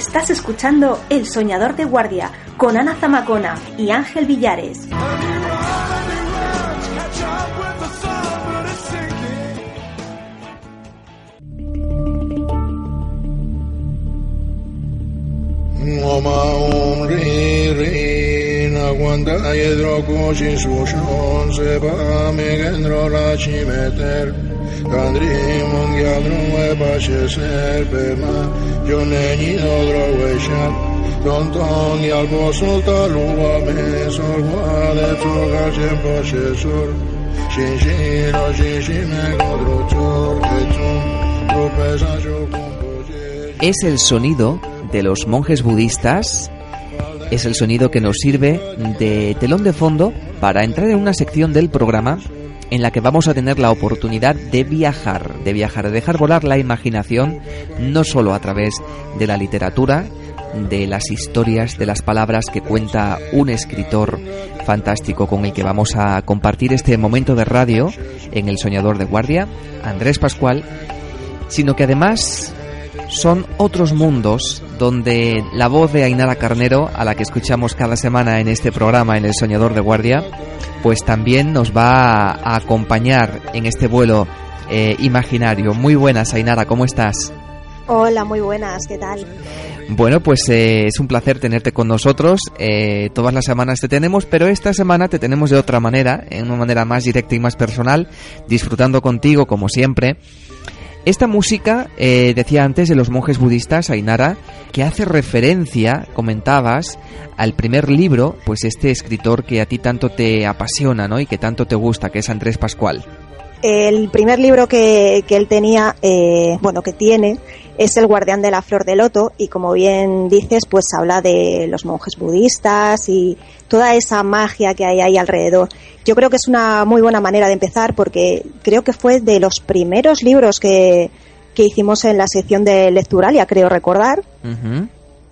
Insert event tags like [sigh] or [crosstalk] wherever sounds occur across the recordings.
Estás escuchando El Soñador de Guardia con Ana Zamacona y Ángel Villares. Es el sonido de los monjes budistas es el sonido que nos sirve de telón de fondo para entrar en una sección del programa en la que vamos a tener la oportunidad de viajar, de viajar, de dejar volar la imaginación, no solo a través de la literatura, de las historias, de las palabras que cuenta un escritor fantástico con el que vamos a compartir este momento de radio en El Soñador de Guardia, Andrés Pascual, sino que además son otros mundos donde la voz de Ainara Carnero, a la que escuchamos cada semana en este programa en El Soñador de Guardia, pues también nos va a acompañar en este vuelo eh, imaginario. Muy buenas, Ainara, ¿cómo estás? Hola, muy buenas, ¿qué tal? Bueno, pues eh, es un placer tenerte con nosotros. Eh, todas las semanas te tenemos, pero esta semana te tenemos de otra manera, en una manera más directa y más personal, disfrutando contigo como siempre. Esta música, eh, decía antes, de los monjes budistas, Ainara, que hace referencia, comentabas, al primer libro, pues este escritor que a ti tanto te apasiona, ¿no? Y que tanto te gusta, que es Andrés Pascual. El primer libro que, que él tenía, eh, bueno, que tiene, es El guardián de la flor de loto y como bien dices, pues habla de los monjes budistas y toda esa magia que hay ahí alrededor. Yo creo que es una muy buena manera de empezar porque creo que fue de los primeros libros que, que hicimos en la sección de Lecturalia, creo recordar.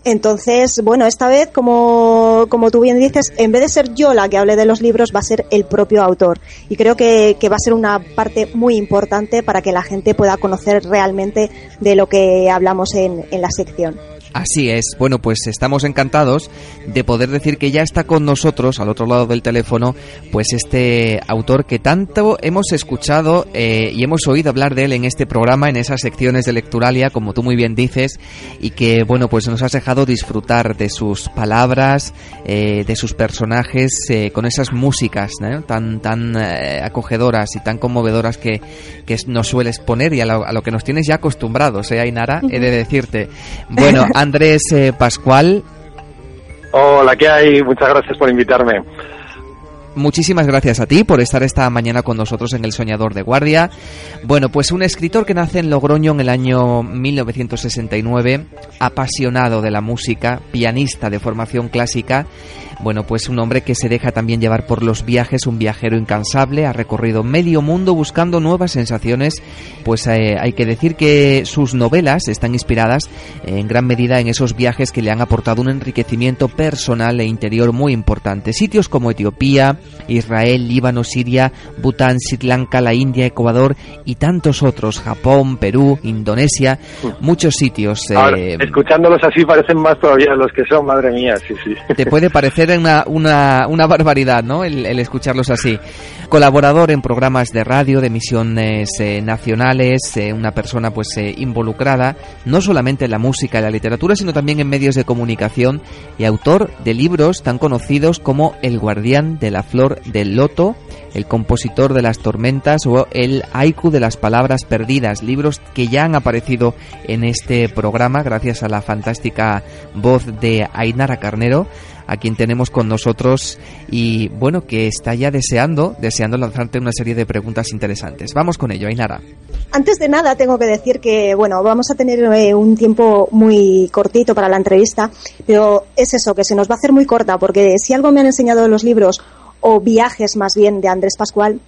Entonces, bueno, esta vez, como, como tú bien dices, en vez de ser yo la que hable de los libros, va a ser el propio autor. Y creo que, que va a ser una parte muy importante para que la gente pueda conocer realmente de lo que hablamos en, en la sección. Así es. Bueno, pues estamos encantados de poder decir que ya está con nosotros, al otro lado del teléfono, pues este autor que tanto hemos escuchado eh, y hemos oído hablar de él en este programa, en esas secciones de Lecturalia, como tú muy bien dices, y que, bueno, pues nos has dejado disfrutar de sus palabras, eh, de sus personajes, eh, con esas músicas tan, tan acogedoras y tan conmovedoras que, que, nos sueles poner y a lo, a lo, que nos tienes ya acostumbrados, ¿eh, Ainara? He de decirte. Bueno, [laughs] Andrés eh, Pascual. Hola, ¿qué hay? Muchas gracias por invitarme. Muchísimas gracias a ti por estar esta mañana con nosotros en El Soñador de Guardia. Bueno, pues un escritor que nace en Logroño en el año 1969, apasionado de la música, pianista de formación clásica bueno, pues un hombre que se deja también llevar por los viajes, un viajero incansable, ha recorrido medio mundo buscando nuevas sensaciones, pues eh, hay que decir que sus novelas están inspiradas en gran medida en esos viajes que le han aportado un enriquecimiento personal e interior muy importante. Sitios como Etiopía, Israel, Líbano, Siria, Bután, Sri Lanka, la India, Ecuador y tantos otros, Japón, Perú, Indonesia, muchos sitios. Eh, escuchándolos así parecen más todavía los que son, madre mía, sí, sí. Te puede parecer una, barbaridad, ¿no? El, escucharlos así. Colaborador en programas de radio, de emisiones eh, nacionales, eh, una persona pues eh, involucrada no solamente en la música y la literatura, sino también en medios de comunicación y autor de libros tan conocidos como El guardián de la flor del loto, El compositor de las tormentas o El haiku de las palabras perdidas, libros que ya han aparecido en este programa gracias a la fantástica voz de Ainara Carnero a quien tenemos con nosotros y bueno, que está ya deseando, deseando lanzarte una serie de preguntas interesantes. Vamos con ello, Ainara. Antes de nada, tengo que decir que, bueno, vamos a tener eh, un tiempo muy cortito para la entrevista, pero es eso, que se nos va a hacer muy corta, porque si algo me han enseñado los libros, o viajes más bien, de Andrés Pascual,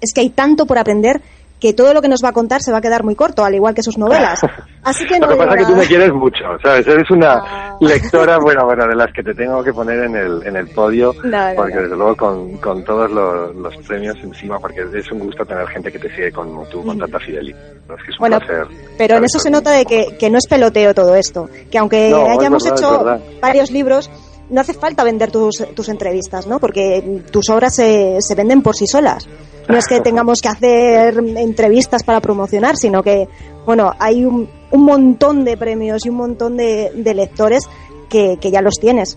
es que hay tanto por aprender que todo lo que nos va a contar se va a quedar muy corto, al igual que sus novelas. [laughs] Así que no Lo que pasa es que tú me quieres mucho, ¿sabes? Eres una Ah. lectora, [laughs] bueno, bueno, de las que te tengo que poner en el, en el podio, No, porque desde luego con, con todos los, los premios encima, porque es un gusto tener gente que te sigue como tú, con tanta fidelidad. Es que es un Bueno, placer. pero en eso se nota de que, que no es peloteo todo esto, que aunque hayamos hecho varios libros, no hace falta vender tus, tus entrevistas, ¿no? Porque tus obras se, se venden por sí solas. No es que tengamos que hacer entrevistas para promocionar, sino que, bueno, hay un, un montón de premios y un montón de, de lectores que, que ya los tienes.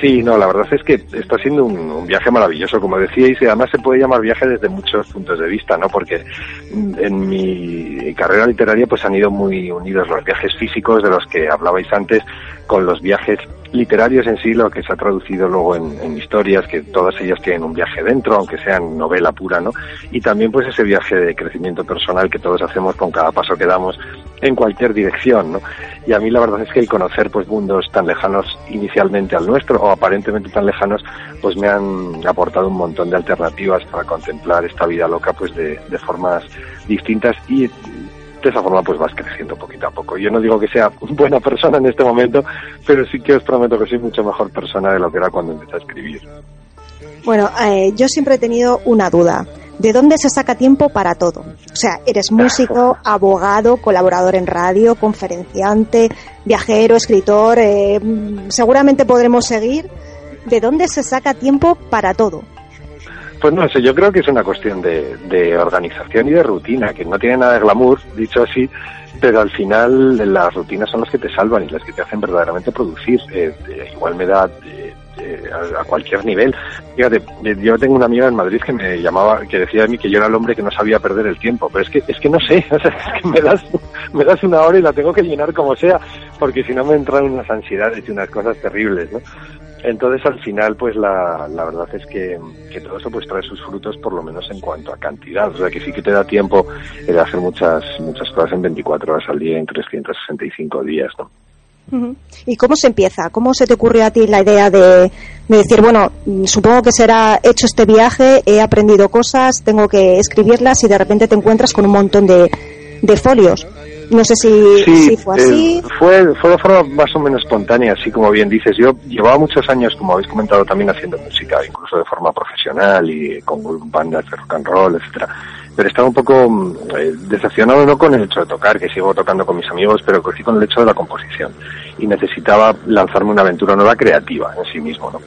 Sí, no, la verdad es que está siendo un, un viaje maravilloso, como decíais, y además se puede llamar viaje desde muchos puntos de vista, ¿no? Porque en mi carrera literaria pues han ido muy unidos los viajes físicos de los que hablabais antes con los viajes literarios en sí, lo que se ha traducido luego en, historias, que todas ellas tienen un viaje dentro, aunque sean novela pura, ¿no? Y también pues ese viaje de crecimiento personal que todos hacemos con cada paso que damos en cualquier dirección, ¿no? Y a mí la verdad es que el conocer pues mundos tan lejanos inicialmente al nuestro o aparentemente tan lejanos, pues me han aportado un montón de alternativas para contemplar esta vida loca pues de, de formas distintas y de esa forma pues vas creciendo poquito a poco. Yo no digo que sea [laughs] buena persona en este momento, pero sí que os prometo que soy mucho mejor persona de lo que era cuando empecé a escribir. Bueno, eh, yo siempre he tenido una duda. ¿De dónde se saca tiempo para todo? O sea, eres músico, [laughs] abogado, colaborador en radio, conferenciante, viajero, escritor. eh, mm, seguramente podremos seguir. ¿De dónde se saca tiempo para todo? Pues no sé, yo creo que es una cuestión de, de organización y de rutina, que no tiene nada de glamour, dicho así, pero al final las rutinas son las que te salvan y las que te hacen verdaderamente producir. Eh, eh, igual me da eh, eh, a, a cualquier nivel. Fíjate, yo tengo una amiga en Madrid que me llamaba, que decía de mí que yo era el hombre que no sabía perder el tiempo, pero es que es que no sé, [laughs] o sea, es que me das, me das una hora y la tengo que llenar como sea, porque si no me entran unas ansiedades y unas cosas terribles, ¿no? Entonces al final pues la, la verdad es que, que todo eso pues trae sus frutos por lo menos en cuanto a cantidad, o sea que sí que te da tiempo de hacer muchas muchas cosas en 24 horas al día en 365 días, ¿no? ¿Y cómo se empieza? ¿Cómo se te ocurrió a ti la idea de, de decir, bueno, mm, supongo que será hecho este viaje, he aprendido cosas, tengo que escribirlas y de repente te encuentras con un montón de, de folios? No sé si, si fue así. eh, fue, fue de forma más o menos espontánea, así como bien dices. Yo llevaba muchos años, como habéis comentado, también haciendo música, incluso de forma profesional y con bandas de rock and roll, etcétera. Pero estaba un poco mm, eh, decepcionado no con el hecho de tocar, que sigo tocando con mis amigos, pero sí con el hecho de la composición. Y necesitaba lanzarme una aventura nueva creativa en sí mismo, ¿no?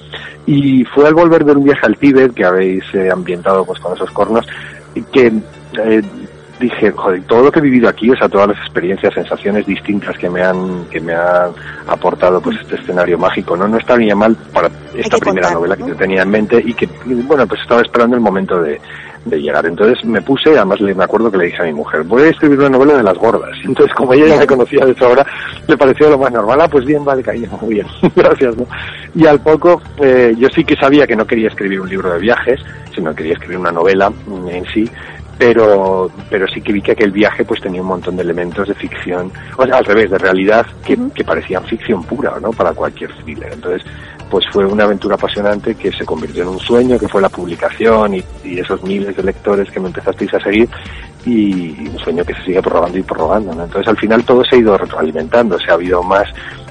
Y fue al volver de un viaje al Tíbet, que habéis eh, ambientado pues con esos cornos, que eh, dije, joder, todo lo que he vivido aquí, o sea, todas las experiencias, sensaciones distintas que me han, que me han aportado pues este escenario mágico, ¿no? No estaría mal para esta primera contar, novela ¿no? que yo tenía en mente y que, bueno, pues estaba esperando el momento de, de llegar. Entonces me puse, además le, me acuerdo que le dije a mi mujer, voy a escribir una novela de las gordas. [laughs] Entonces, como ella ya me conocía de sobra, le pareció lo más normal. Ah, pues bien, vale, cariño, [laughs] muy bien, gracias, ¿no? Y al poco, eh, yo sí que sabía que no quería escribir un libro de viajes, sino que quería escribir una novela en sí, pero pero sí que vi que aquel viaje pues tenía un montón de elementos de ficción, o sea, al revés, de realidad que, que parecían ficción pura, ¿no? Para cualquier thriller. Entonces, pues fue una aventura apasionante que se convirtió en un sueño, que fue la publicación y, y esos miles de lectores que me empezasteis a seguir y, un sueño que se sigue prorrogando y prorrogando, ¿no? Entonces, al final todo se ha ido retroalimentando, o sea, ha habido más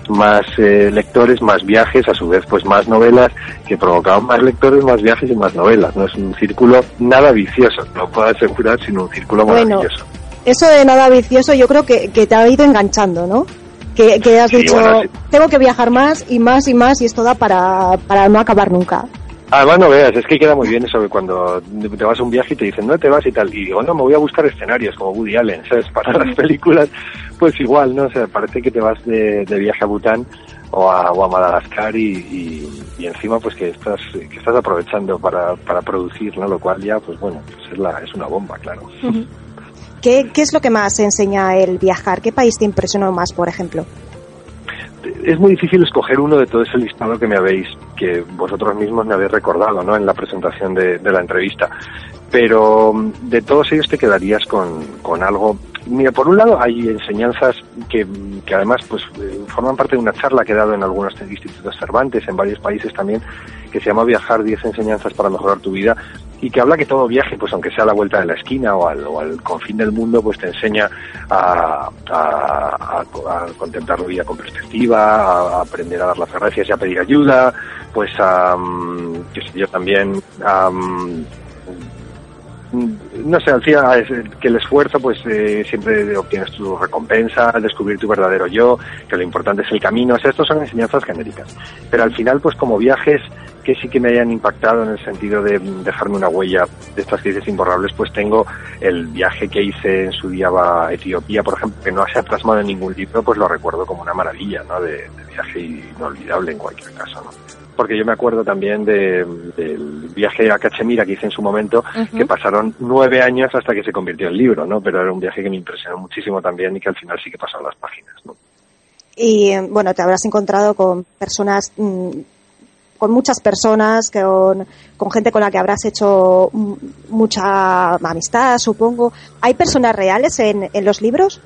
más eh, lectores, más viajes, a su vez pues más novelas que provocaban más lectores, más viajes y más novelas. No es un círculo nada vicioso, lo puedo asegurar, sino un círculo Bueno, maravilloso. Eso de nada vicioso yo creo que, que te ha ido enganchando, ¿no? Que, que has Sí, dicho, bueno, sí. tengo que viajar más y más y más y esto da para, para no acabar nunca. Además, no veas, es que queda muy bien eso de cuando te vas a un viaje y te dicen, ¿dónde te vas y tal? Y digo, no, me voy a buscar escenarios como Woody Allen, ¿sabes? [laughs] Para las películas, pues igual, ¿no? O sea, parece que te vas de, de viaje a Bután o a, o a Madagascar y, y, y encima pues que estás que estás aprovechando para, para producir, ¿no? Lo cual ya, pues bueno, pues es, la, es una bomba, claro. ¿Qué, ¿Qué es lo que más enseña el viajar? ¿Qué país te impresionó más, por ejemplo? Es muy difícil escoger uno de todo ese listado que me habéis, que vosotros mismos me habéis recordado, ¿no? En la presentación de, de la entrevista. Pero mm, de todos ellos te quedarías con, con algo Mira, por un lado hay enseñanzas que, que además pues eh, forman parte de una charla que he dado en algunos institutos Cervantes, en varios países también, que se llama Viajar 10 enseñanzas para mejorar tu vida y que habla que todo viaje, pues aunque sea a la vuelta de la esquina o al, o al confín del mundo, pues te enseña a, a, a, contemplar la vida con perspectiva, a, aprender a dar las gracias y a pedir ayuda, pues a, sé yo, también mm, no sé, al final que el esfuerzo pues eh, siempre obtienes tu recompensa, descubrir tu verdadero yo, que lo importante es el camino, o sea, son enseñanzas genéricas. Pero al final pues como viajes que sí que me hayan impactado en el sentido de dejarme una huella de estas crisis imborrables, pues tengo el viaje que hice en su día a Etiopía, por ejemplo, que no se ha plasmado en ningún libro, pues lo recuerdo como una maravilla, ¿no? De, de viaje inolvidable en cualquier caso, ¿no? Porque yo me acuerdo también de, del viaje a Cachemira que hice en su momento, que pasaron nueve años hasta que se convirtió en libro, ¿no? Pero era un viaje que me impresionó muchísimo también y que al final sí que pasaron las páginas, ¿no? Y bueno, te habrás encontrado con personas, mm, con muchas personas, con, con gente con la que habrás hecho mucha amistad, supongo. ¿Hay personas reales en, en los libros?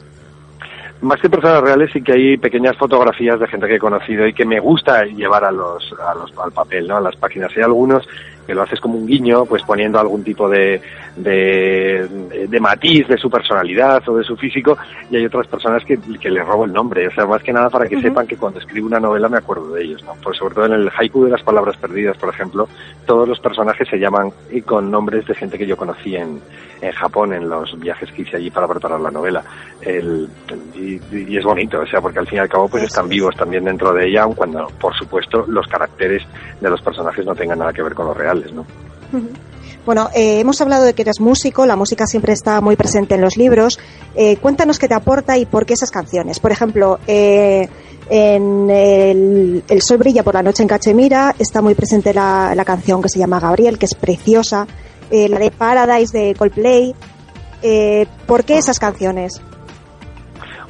Más que personas reales sí que hay pequeñas fotografías de gente que he conocido y que me gusta llevar a los, a los al papel, ¿no? A las páginas. Hay algunos que lo haces como un guiño, pues poniendo algún tipo de, de, de, matiz de su personalidad o de su físico, y hay otras personas que, que le robo el nombre, o sea, más que nada para que sepan que cuando escribo una novela me acuerdo de ellos, ¿no? Pues sobre todo en el haiku de las palabras perdidas, por ejemplo, todos los personajes se llaman con nombres de gente que yo conocí en, en Japón, en los viajes que hice allí para preparar la novela. El, y, y, es bonito, o sea, porque al fin y al cabo pues están vivos también dentro de ella, aun cuando, por supuesto, los caracteres de los personajes no tengan nada que ver con los reales, ¿no? Bueno, eh, hemos hablado de que eres músico, la música siempre está muy presente en los libros. Eh, cuéntanos qué te aporta y por qué esas canciones. Por ejemplo, eh, en el, el, Sol brilla por la noche en Cachemira está muy presente la, la canción que se llama Gabriel, que es preciosa. Eh, la de Paradise de Coldplay. ¿Por qué esas canciones?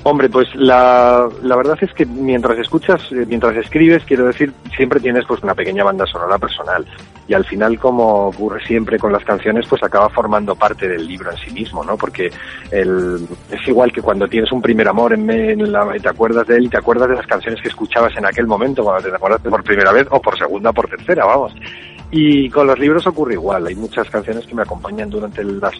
Hombre, pues la, la verdad es que mientras escuchas, eh, mientras escribes, quiero decir, siempre tienes pues una pequeña banda sonora personal. Y al final, como ocurre siempre con las canciones, pues acaba formando parte del libro en sí mismo, ¿no? Porque el, es igual que cuando tienes un primer amor en, en la, te acuerdas de él y te acuerdas de las canciones que escuchabas en aquel momento, cuando te acuerdas por primera vez, o por segunda, por tercera, vamos. Y con los libros ocurre igual. Hay muchas canciones que me acompañan durante las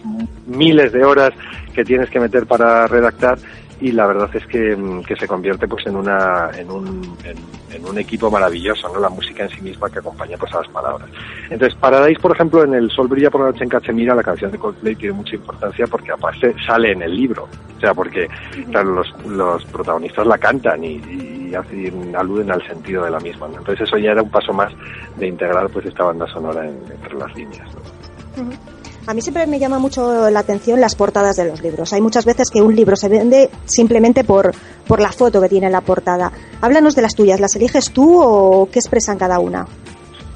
miles de horas que tienes que meter para redactar y la verdad es que, que se convierte pues en una en un, en, en, un equipo maravilloso no la música en sí misma que acompaña pues a las palabras entonces Paradise por ejemplo en el sol brilla por la noche en Cachemira la canción de Coldplay tiene mucha importancia porque aparte sale en el libro o sea porque claro, los, los protagonistas la cantan y, y, y, aluden al sentido de la misma ¿no? entonces eso ya era un paso más de integrar pues esta banda sonora en, entre las líneas ¿no? Uh -huh. A mí siempre me llama mucho la atención las portadas de los libros. Hay muchas veces que un libro se vende simplemente por, por la foto que tiene en la portada. Háblanos de las tuyas. ¿Las eliges tú o qué expresan cada una?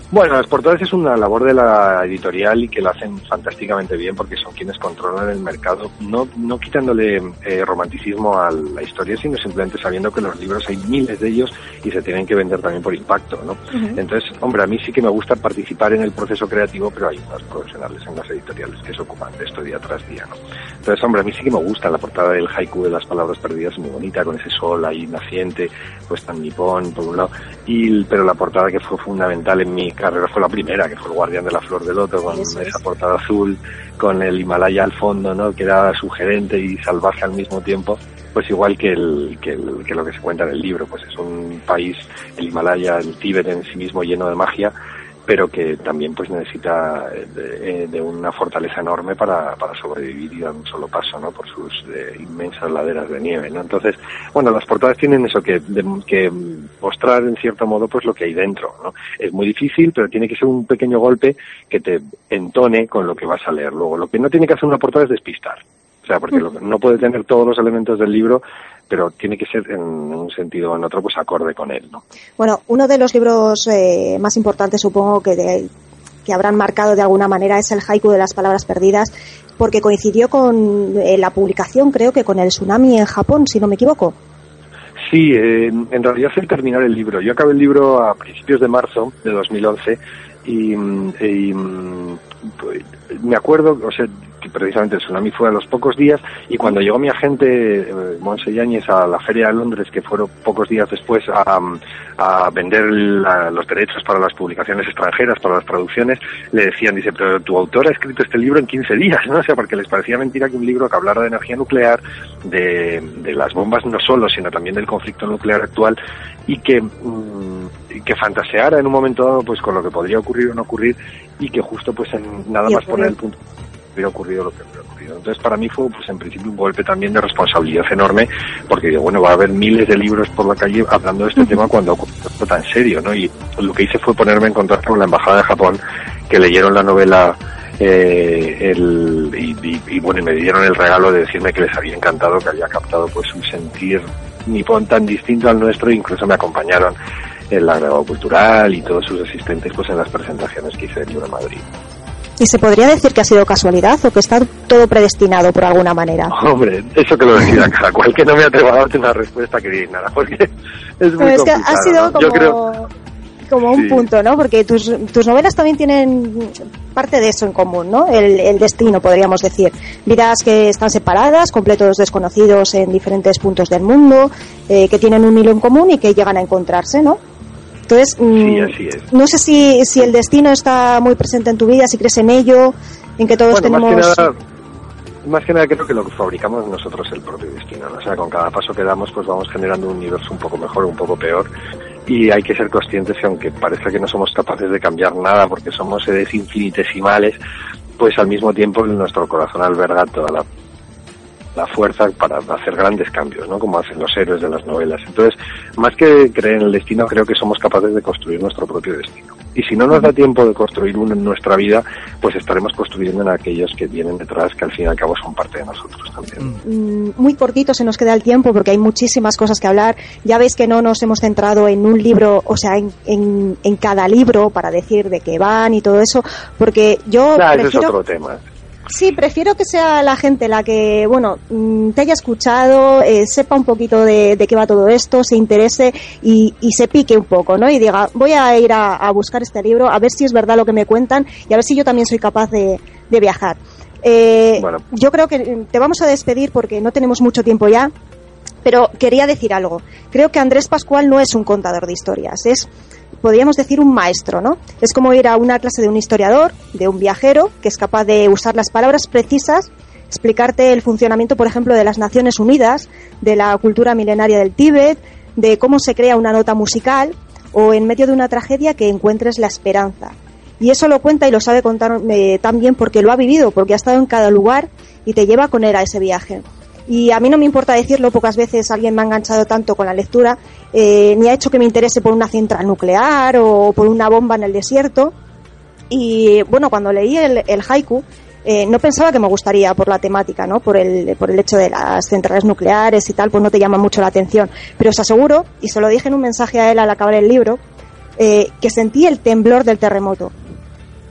Bueno, las portadas es una labor de la editorial y que lo hacen fantásticamente bien porque son quienes controlan el mercado, no, no quitándole eh, romanticismo a la historia, sino simplemente sabiendo que los libros hay miles de ellos y se tienen que vender también por impacto, ¿no? Uh -huh. Entonces, hombre, a mí sí que me gusta participar en el proceso creativo, pero hay unas profesionales en las editoriales que se ocupan de esto día tras día, ¿no? Entonces, hombre, a mí sí que me gusta la portada del haiku de las palabras perdidas, muy bonita, con ese sol ahí naciente, pues tan nipón, por un lado, y, pero la portada que fue fundamental en mi carrera fue la primera, que fue el Guardián de la Flor de Loto, con Eso esa es. portada azul, con el Himalaya al fondo, ¿no? Que era sugerente y salvaje al mismo tiempo, pues igual que, el, que, el, que lo que se cuenta en el libro, pues es un país, el Himalaya, el Tíbet en sí mismo lleno de magia, pero que también pues necesita de, de, una fortaleza enorme para, para sobrevivir y dar un solo paso, ¿no? Por sus eh, inmensas laderas de nieve, ¿no? Entonces, bueno, las portadas tienen eso que, de, que mostrar en cierto modo pues lo que hay dentro, ¿no? Es muy difícil, pero tiene que ser un pequeño golpe que te entone con lo que vas a leer luego. Lo que no tiene que hacer una portada es despistar. O sea, porque lo, no puede tener todos los elementos del libro, pero tiene que ser en un sentido o en otro pues acorde con él, ¿no? Bueno, uno de los libros eh, más importantes supongo que de, que habrán marcado de alguna manera es el haiku de las palabras perdidas, porque coincidió con eh, la publicación, creo que con el tsunami en Japón, si no me equivoco. Sí, eh, en realidad es el terminar el libro. Yo acabé el libro a principios de marzo de 2011 y, mm, y, mm, pues, me acuerdo, o sea, que precisamente el tsunami fue a los pocos días y cuando llegó mi agente eh, Monse Yáñez a la Feria de Londres, que fueron pocos días después a, a vender la- los derechos para las publicaciones extranjeras, para las traducciones, le decían, dice, pero tu autor ha escrito este libro en 15 días, ¿no? O sea, porque les parecía mentira que un libro que hablara de energía nuclear, de, de las bombas no solo, sino también del conflicto nuclear actual y que, mm, que fantaseara en un momento dado pues con lo que podría ocurrir o no ocurrir y que justo pues en nada más poner el punto hubiera ocurrido lo que hubiera ocurrido. Entonces para mí fue pues en principio un golpe también de responsabilidad enorme porque digo, bueno, va a haber miles de libros por la calle hablando de este tema cuando ocurre algo tan serio, ¿no? Y lo que hice fue ponerme en contacto con la Embajada de Japón que leyeron la novela eh, el, y, y- y, bueno, y me dieron el regalo de decirme que les había encantado, que había captado pues un sentir nipón tan distinto al nuestro, incluso me acompañaron el agregado cultural y todos sus asistentes pues en las presentaciones que hice del libro en Madrid. ¿Y se podría decir que ha sido casualidad o que está todo predestinado por alguna manera? [laughs] Hombre, eso que lo decida [laughs] cada cual, que no me atrevo a darte una respuesta que diga nada, porque es muy es que ha sido ¿no? como, Yo creo, como un Sí. punto, ¿no? Porque tus, tus novelas también tienen parte de eso en común, ¿no? El, el destino, podríamos decir. Vidas que están separadas, completos desconocidos en diferentes puntos del mundo, eh, que tienen un hilo en común y que llegan a encontrarse, ¿no? Entonces, mm, Sí, así es. no sé si, si el destino está muy presente en tu vida, si crees en ello, en que todos bueno, más tenemos... que nada, más que nada creo que lo que fabricamos nosotros es el propio destino, ¿no? o sea, con cada paso que damos pues vamos generando un universo un poco mejor un poco peor y hay que ser conscientes que aunque parece que no somos capaces de cambiar nada porque somos seres infinitesimales, pues al mismo tiempo nuestro corazón alberga toda la la fuerza para hacer grandes cambios, ¿no? Como hacen los héroes de las novelas. Entonces, más que creer en el destino, creo que somos capaces de construir nuestro propio destino. Y si no nos da tiempo de construir uno en nuestra vida, pues estaremos construyendo en aquellos que vienen detrás, que al fin y al cabo son parte de nosotros también. Mm, muy cortito se nos queda el tiempo porque hay muchísimas cosas que hablar. Ya veis que no nos hemos centrado en un libro, o sea, en, en, en cada libro para decir de qué van y todo eso, porque yo Nah, ese es prefiero, otro tema. Sí, prefiero que sea la gente la que, bueno, mm, te haya escuchado, eh, sepa un poquito de, de qué va todo esto, se interese y, y se pique un poco, ¿no? Y diga, voy a ir a, a buscar este libro, a ver si es verdad lo que me cuentan y a ver si yo también soy capaz de, de viajar. Eh, Bueno. Yo creo que mm, te vamos a despedir porque no tenemos mucho tiempo ya, pero quería decir algo. Creo que Andrés Pascual no es un contador de historias, es, podríamos decir, un maestro, ¿no? Es como ir a una clase de un historiador, de un viajero, que es capaz de usar las palabras precisas, explicarte el funcionamiento, por ejemplo, de las Naciones Unidas, de la cultura milenaria del Tíbet, de cómo se crea una nota musical, o en medio de una tragedia que encuentres la esperanza. Y eso lo cuenta y lo sabe contar eh, tan bien porque lo ha vivido, porque ha estado en cada lugar y te lleva con él a ese viaje. Y a mí no me importa decirlo, pocas veces alguien me ha enganchado tanto con la lectura, eh, ni ha hecho que me interese por una central nuclear o por una bomba en el desierto. Y bueno, cuando leí el, haiku, eh, no pensaba que me gustaría por la temática, ¿no? Por el, por el hecho de las centrales nucleares y tal, pues no te llama mucho la atención. Pero os aseguro, y se lo dije en un mensaje a él al acabar el libro, eh, que sentí el temblor del terremoto.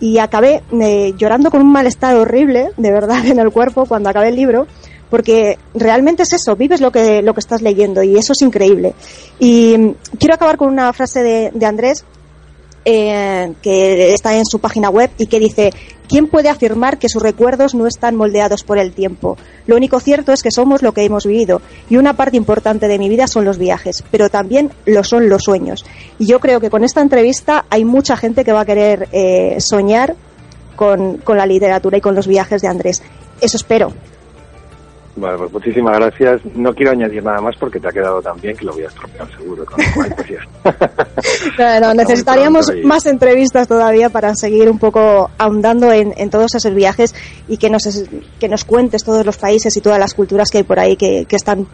Y acabé eh, llorando con un malestar horrible, de verdad, [laughs] en el cuerpo cuando acabé el libro, porque realmente es eso, vives lo que, lo que estás leyendo y eso es increíble. Y mm, quiero acabar con una frase de, Andrés eh, que está en su página web y que dice, ¿quién puede afirmar que sus recuerdos no están moldeados por el tiempo? Lo único cierto es que somos lo que hemos vivido y una parte importante de mi vida son los viajes, pero también lo son los sueños. Y yo creo que con esta entrevista hay mucha gente que va a querer eh, soñar con, con la literatura y con los viajes de Andrés. Eso espero. Bueno, pues muchísimas gracias. No quiero añadir nada más porque te ha quedado tan bien que lo voy a estropear seguro. Con lo cual, pues ya. [laughs] No, no, necesitaríamos más entrevistas todavía para seguir un poco ahondando en, en todos esos viajes y que nos, que nos cuentes todos los países y todas las culturas que hay por ahí que, que están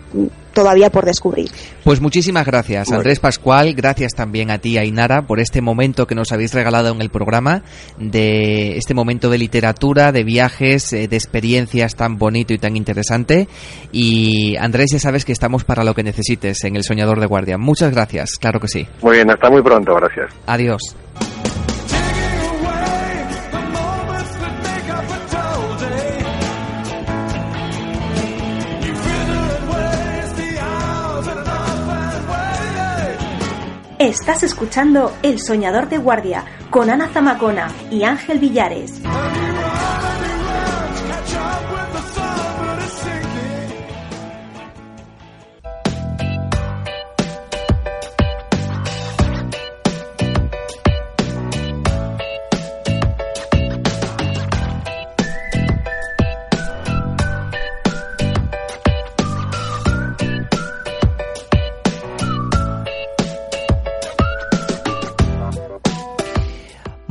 todavía por descubrir. Pues muchísimas gracias, Bueno. Andrés Pascual. Gracias también a ti, Ainara, por este momento que nos habéis regalado en el programa, de este momento de literatura, de viajes, eh, de experiencias tan bonito y tan interesante. Y Andrés, ya sabes que estamos para lo que necesites en El Soñador de Guardia. Muchas gracias, claro que sí. Muy bien, hasta muy pronto. Gracias. Adiós. Estás escuchando El Soñador de Guardia con Ana Zamacona y Ángel Villares.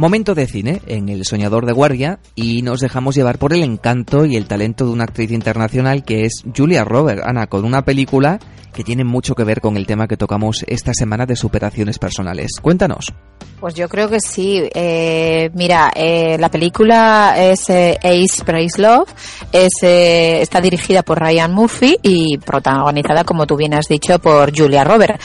Momento de cine en El Soñador de Guardia y nos dejamos llevar por el encanto y el talento de una actriz internacional que es Julia Roberts, Ana, con una película que tiene mucho que ver con el tema que tocamos esta semana de superaciones personales. Cuéntanos. Pues yo creo que sí. Eh, mira, eh, la película es eh, Ace Praise Love, es, está dirigida por Ryan Murphy y protagonizada, como tú bien has dicho, por Julia Roberts.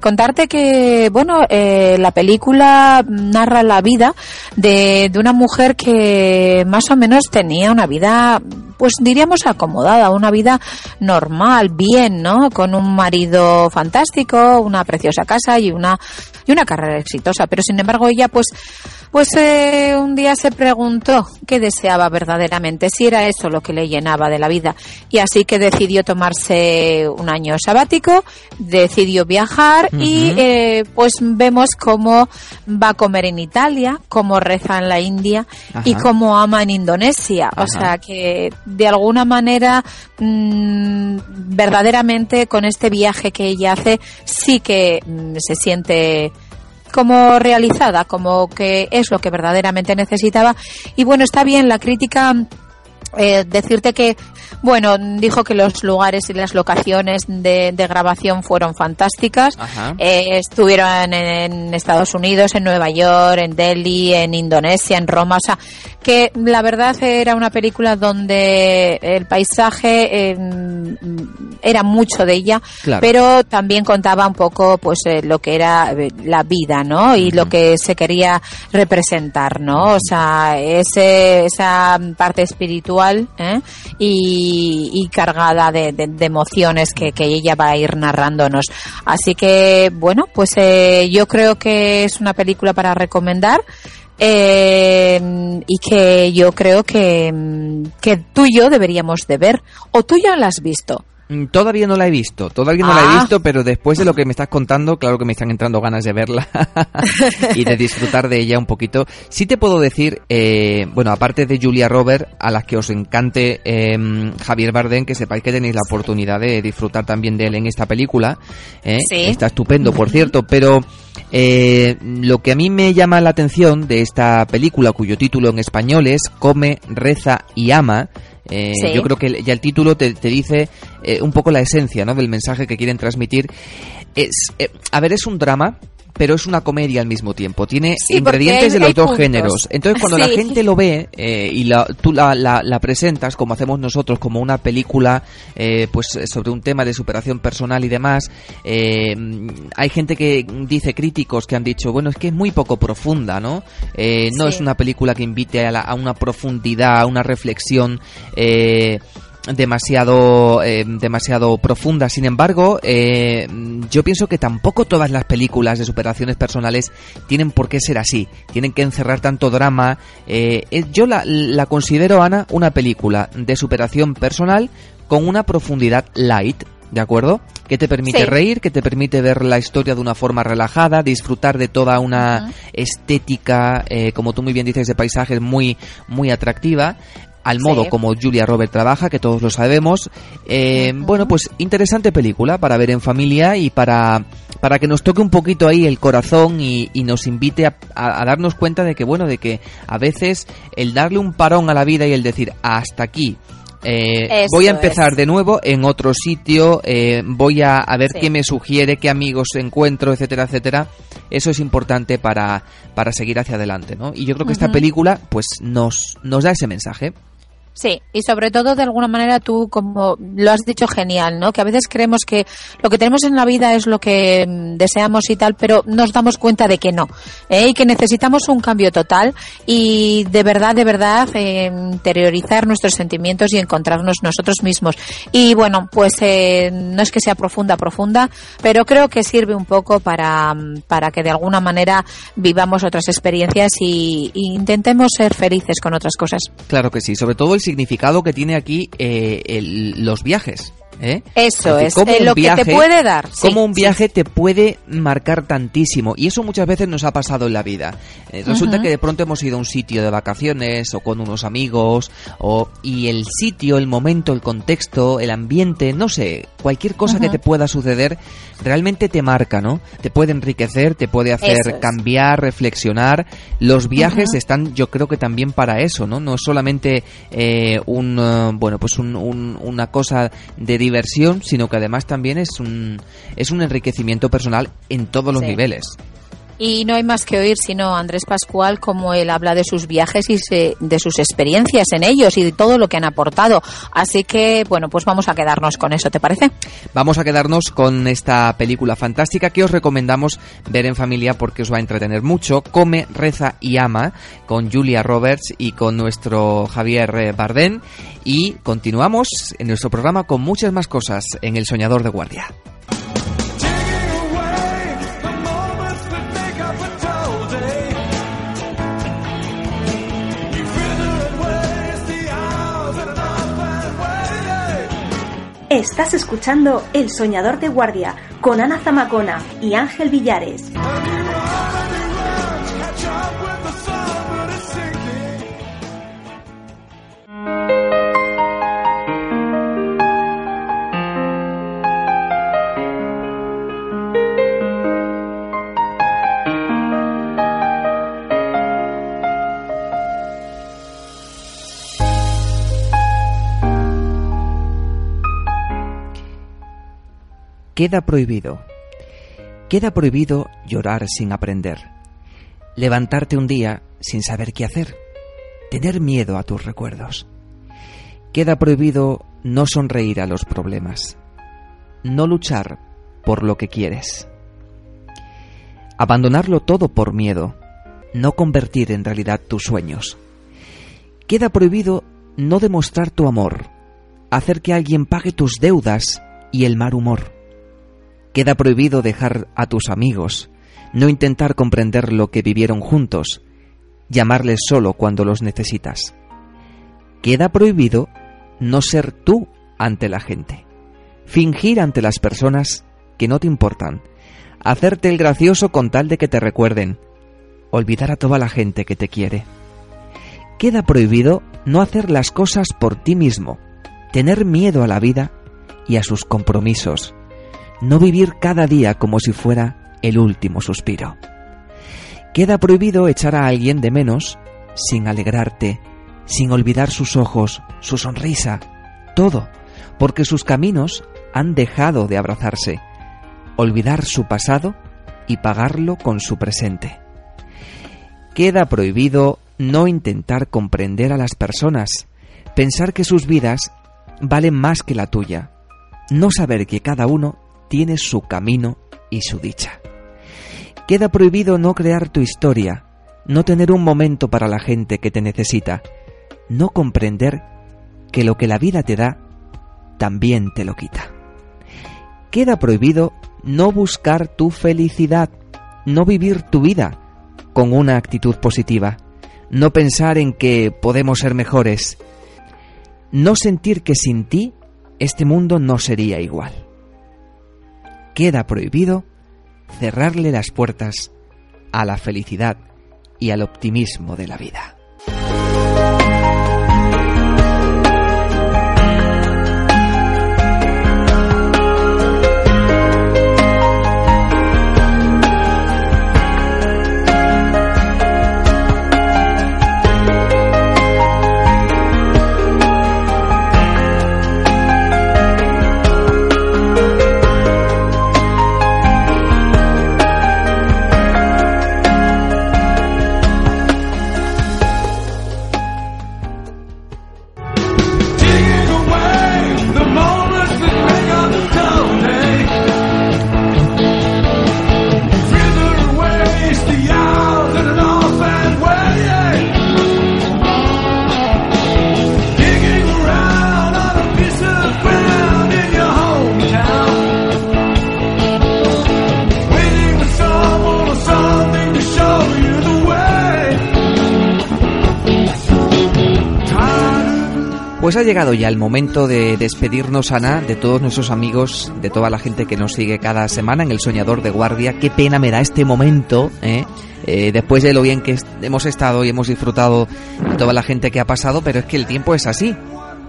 Contarte que, bueno, la película narra la vida de, de una mujer que más o menos tenía una vida pues diríamos acomodada, una vida normal, bien, ¿no? Con un marido fantástico, una preciosa casa y una y una carrera exitosa. Pero sin embargo ella pues pues eh, un día se preguntó qué deseaba verdaderamente, si era eso lo que le llenaba de la vida. Y así que decidió tomarse un año sabático, decidió viajar y eh, pues vemos cómo va a comer en Italia, cómo reza en la India y cómo ama en Indonesia. O sea que de alguna manera mm, verdaderamente con este viaje que ella hace sí que mm, se siente como realizada, como que es lo que verdaderamente necesitaba. Y bueno, está bien la crítica. Eh, decirte que, bueno, dijo que los lugares y las locaciones de, de grabación fueron fantásticas. Eh, estuvieron en, en Estados Unidos, en Nueva York, en Delhi, en Indonesia, en Roma. O sea, que la verdad era una película donde el paisaje eh, era mucho de ella, Claro. pero también contaba un poco pues eh, lo que era eh, la vida, ¿no? Y lo que se quería representar, ¿no? O sea, ese, esa parte espiritual ¿eh? y, cargada de, emociones que, ella va a ir narrándonos. Así que, bueno, pues eh, yo creo que es una película para recomendar. eh, y que yo creo que, que tú y yo deberíamos de ver. ¿O tú ya la has visto? Mm, Todavía no la he visto, todavía no la he Ah. visto, pero después de lo que me estás contando, claro que me están entrando ganas de verla [laughs] y de disfrutar de ella un poquito. Sí te puedo decir, eh, bueno, aparte de Julia Robert, a las que os encante eh, Javier Bardem, que sepáis que tenéis la oportunidad de disfrutar también de él en esta película. ¿eh? Sí. Está estupendo, por cierto, pero eh, lo que a mí me llama la atención de esta película, cuyo título en español es Come, Reza y Ama, eh, Sí. Yo creo que ya el título te, te dice eh, un poco la esencia ¿no? del mensaje que quieren transmitir. Es, eh, a ver, es un drama, pero es una comedia al mismo tiempo. Tiene Sí, ingredientes hay- de los dos puntos. géneros. Entonces, cuando [laughs] la gente lo ve eh, y la, tú la, la- la presentas, como hacemos nosotros, como una película eh, pues eh, sobre un tema de superación personal y demás, eh, hay gente que dice, críticos que han dicho, bueno, es que es muy poco profunda, ¿no? Eh, no Sí. es una película que invite a, la- a una profundidad, a una reflexión. Eh, demasiado eh, demasiado profunda. Sin embargo eh, yo pienso que tampoco todas las películas de superaciones personales tienen por qué ser así. Tienen que encerrar tanto drama. Eh, eh, yo la, la considero Ana una película de superación personal con una profundidad light ¿De acuerdo? Que te permite Sí. reír, que te permite ver la historia de una forma relajada, disfrutar de toda una estética, eh, como tú muy bien dices, de paisajes muy, muy atractiva al modo Sí. como Julia Robert trabaja, que todos lo sabemos. Eh, Bueno, pues interesante película para ver en familia y para, para que nos toque un poquito ahí el corazón y, y nos invite a, a- a darnos cuenta de que, bueno, de que a veces el darle un parón a la vida y el decir hasta aquí. Eh, voy a empezar es. de nuevo en otro sitio, eh, voy a, a ver Sí. qué me sugiere, qué amigos encuentro, etcétera, etcétera. Eso es importante para, para seguir hacia adelante, ¿no? Y yo creo que esta película, pues, nos, nos da ese mensaje. Sí, y sobre todo de alguna manera tú, como lo has dicho genial, ¿no? Que a veces creemos que lo que tenemos en la vida es lo que mm, deseamos y tal, pero nos damos cuenta de que no, ¿eh? y que necesitamos un cambio total y de verdad, de verdad, eh, interiorizar nuestros sentimientos y encontrarnos nosotros mismos. Y bueno, pues eh, no es que sea profunda, profunda, pero creo que sirve un poco para, mm, para que de alguna manera vivamos otras experiencias y, y intentemos ser felices con otras cosas. Claro que sí, sobre todo el significado que tiene aquí eh, el- los viajes. ¿Eh? Eso Porque es, como eh, lo que te puede dar. sí, Como un sí, viaje te puede marcar tantísimo. Y eso muchas veces nos ha pasado en la vida. Eh, resulta que de pronto hemos ido a un sitio de vacaciones o con unos amigos. O, y el sitio, el momento, el contexto, el ambiente, no sé, cualquier cosa que te pueda suceder realmente te marca, ¿no? Te puede enriquecer, te puede hacer es. cambiar, reflexionar. Los viajes están, yo creo que también para eso, ¿no? No es solamente eh, un, eh, bueno, pues un- un- una cosa de diversión, sino que además también es un, es un enriquecimiento personal en todos los Sí. niveles. Y no hay más que oír sino Andrés Pascual como él habla de sus viajes y se- de sus experiencias en ellos y de todo lo que han aportado. Así que, bueno, pues vamos a quedarnos con eso, ¿te parece? Vamos a quedarnos con esta película fantástica que os recomendamos ver en familia porque os va a entretener mucho. Come, reza y ama con Julia Roberts y con nuestro Javier eh, Bardem. Y continuamos en nuestro programa con muchas más cosas en El Soñador de Guardia. Estás escuchando El Soñador de Guardia con Ana Zamacona y Ángel Villares. Queda prohibido. Queda prohibido llorar sin aprender. Levantarte un día sin saber qué hacer. Tener miedo a tus recuerdos. Queda prohibido no sonreír a los problemas. No luchar por lo que quieres. Abandonarlo todo por miedo. No convertir en realidad tus sueños. Queda prohibido no demostrar tu amor. Hacer que alguien pague tus deudas y el mal humor. Queda prohibido dejar a tus amigos, no intentar comprender lo que vivieron juntos, llamarles solo cuando los necesitas. Queda prohibido no ser tú ante la gente, fingir ante las personas que no te importan, hacerte el gracioso con tal de que te recuerden, olvidar a toda la gente que te quiere. Queda prohibido no hacer las cosas por ti mismo, tener miedo a la vida y a sus compromisos, no vivir cada día como si fuera el último suspiro. Queda prohibido echar a alguien de menos sin alegrarte, sin olvidar sus ojos, su sonrisa, todo, porque sus caminos han dejado de abrazarse, olvidar su pasado y pagarlo con su presente. Queda prohibido no intentar comprender a las personas, pensar que sus vidas valen más que la tuya, no saber que cada uno tiene su camino y su dicha. Queda prohibido no crear tu historia, no tener un momento para la gente que te necesita, no comprender que lo que la vida te da, también te lo quita. Queda prohibido no buscar tu felicidad, no vivir tu vida con una actitud positiva, no pensar en que podemos ser mejores, no sentir que sin ti este mundo no sería igual. Queda prohibido cerrarle las puertas a la felicidad y al optimismo de la vida. Ha llegado ya el momento de despedirnos, Ana, de todos nuestros amigos, de toda la gente que nos sigue cada semana en El Soñador de Guardia. Qué pena me da este momento, ¿eh? Eh, después de lo bien que hemos estado y hemos disfrutado de toda la gente que ha pasado, pero es que el tiempo es así.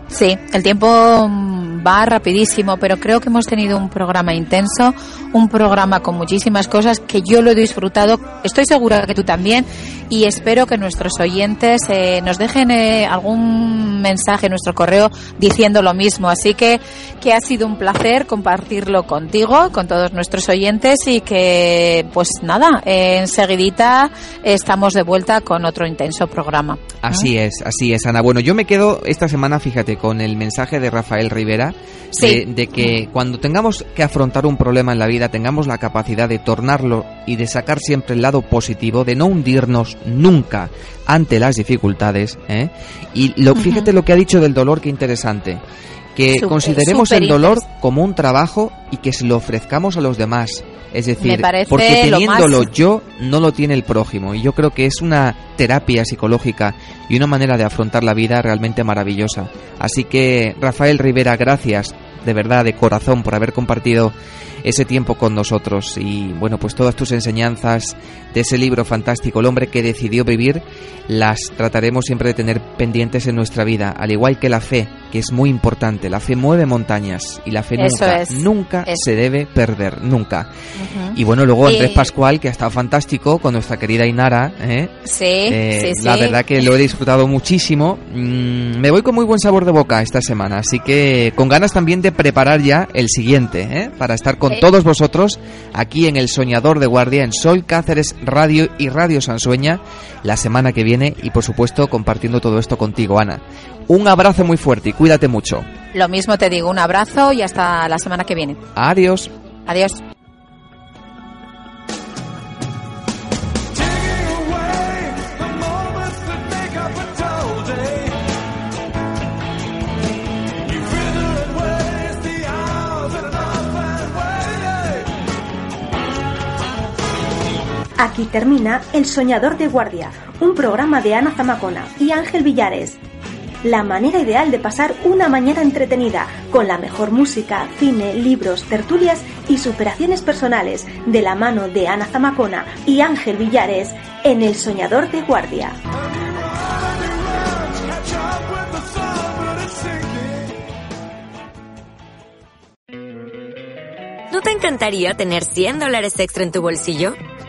Sí, el tiempo mm, va rapidísimo, pero creo que hemos tenido un programa intenso, un programa con muchísimas cosas que yo lo he disfrutado, estoy segura que tú también, y espero que nuestros oyentes eh, nos dejen eh, algún mensaje en nuestro correo diciendo lo mismo. Así que, que ha sido un placer compartirlo contigo, con todos nuestros oyentes, y que, pues nada, enseguidita estamos de vuelta con otro intenso programa. Así es, así es, Ana. Bueno, yo me quedo esta semana, fíjate, con el mensaje de Rafael Rivera de, de, que cuando tengamos que afrontar un problema en la vida tengamos la capacidad de tornarlo y de sacar siempre el lado positivo, de no hundirnos nunca ante las dificultades. ¿eh? Y lo, fíjate lo que ha dicho del dolor, qué interesante. Que consideremos el dolor como un trabajo y que se lo ofrezcamos a los demás. Es decir, porque lo teniéndolo más- yo, no lo tiene el prójimo. Y yo creo que es una terapia psicológica y una manera de afrontar la vida realmente maravillosa. Así que, Rafael Rivera, gracias de verdad, de corazón, por haber compartido ese tiempo con nosotros. Y bueno, pues todas tus enseñanzas de ese libro fantástico, El hombre que decidió vivir, las trataremos siempre de tener pendientes en nuestra vida. Al igual que la fe, que es muy importante. La fe mueve montañas y la fe Eso nunca, es. nunca Eso. se debe perder, nunca. Ujú. Y bueno, luego Andrés Y- Pascual, que ha estado fantástico con nuestra querida Inara. ¿eh? Sí, Eh, sí, La sí. verdad que lo he disfrutado muchísimo. Mm, me voy con muy buen sabor de boca esta semana, así que con ganas también de preparar ya el siguiente, ¿eh? para estar con todos vosotros aquí en El Soñador de Guardia, en Sol Cáceres Radio y Radio Sansueña, la semana que viene y por supuesto compartiendo todo esto contigo, Ana. Un abrazo muy fuerte y cuídate mucho. Lo mismo te digo, un abrazo y hasta la semana que viene. Adiós. Adiós. Aquí termina El Soñador de Guardia, un programa de Ana Zamacona y Ángel Villares. La manera ideal de pasar una mañana entretenida, con la mejor música, cine, libros, tertulias y superaciones personales, de la mano de Ana Zamacona y Ángel Villares en El Soñador de Guardia. ¿No te encantaría tener 100 dólares extra en tu bolsillo?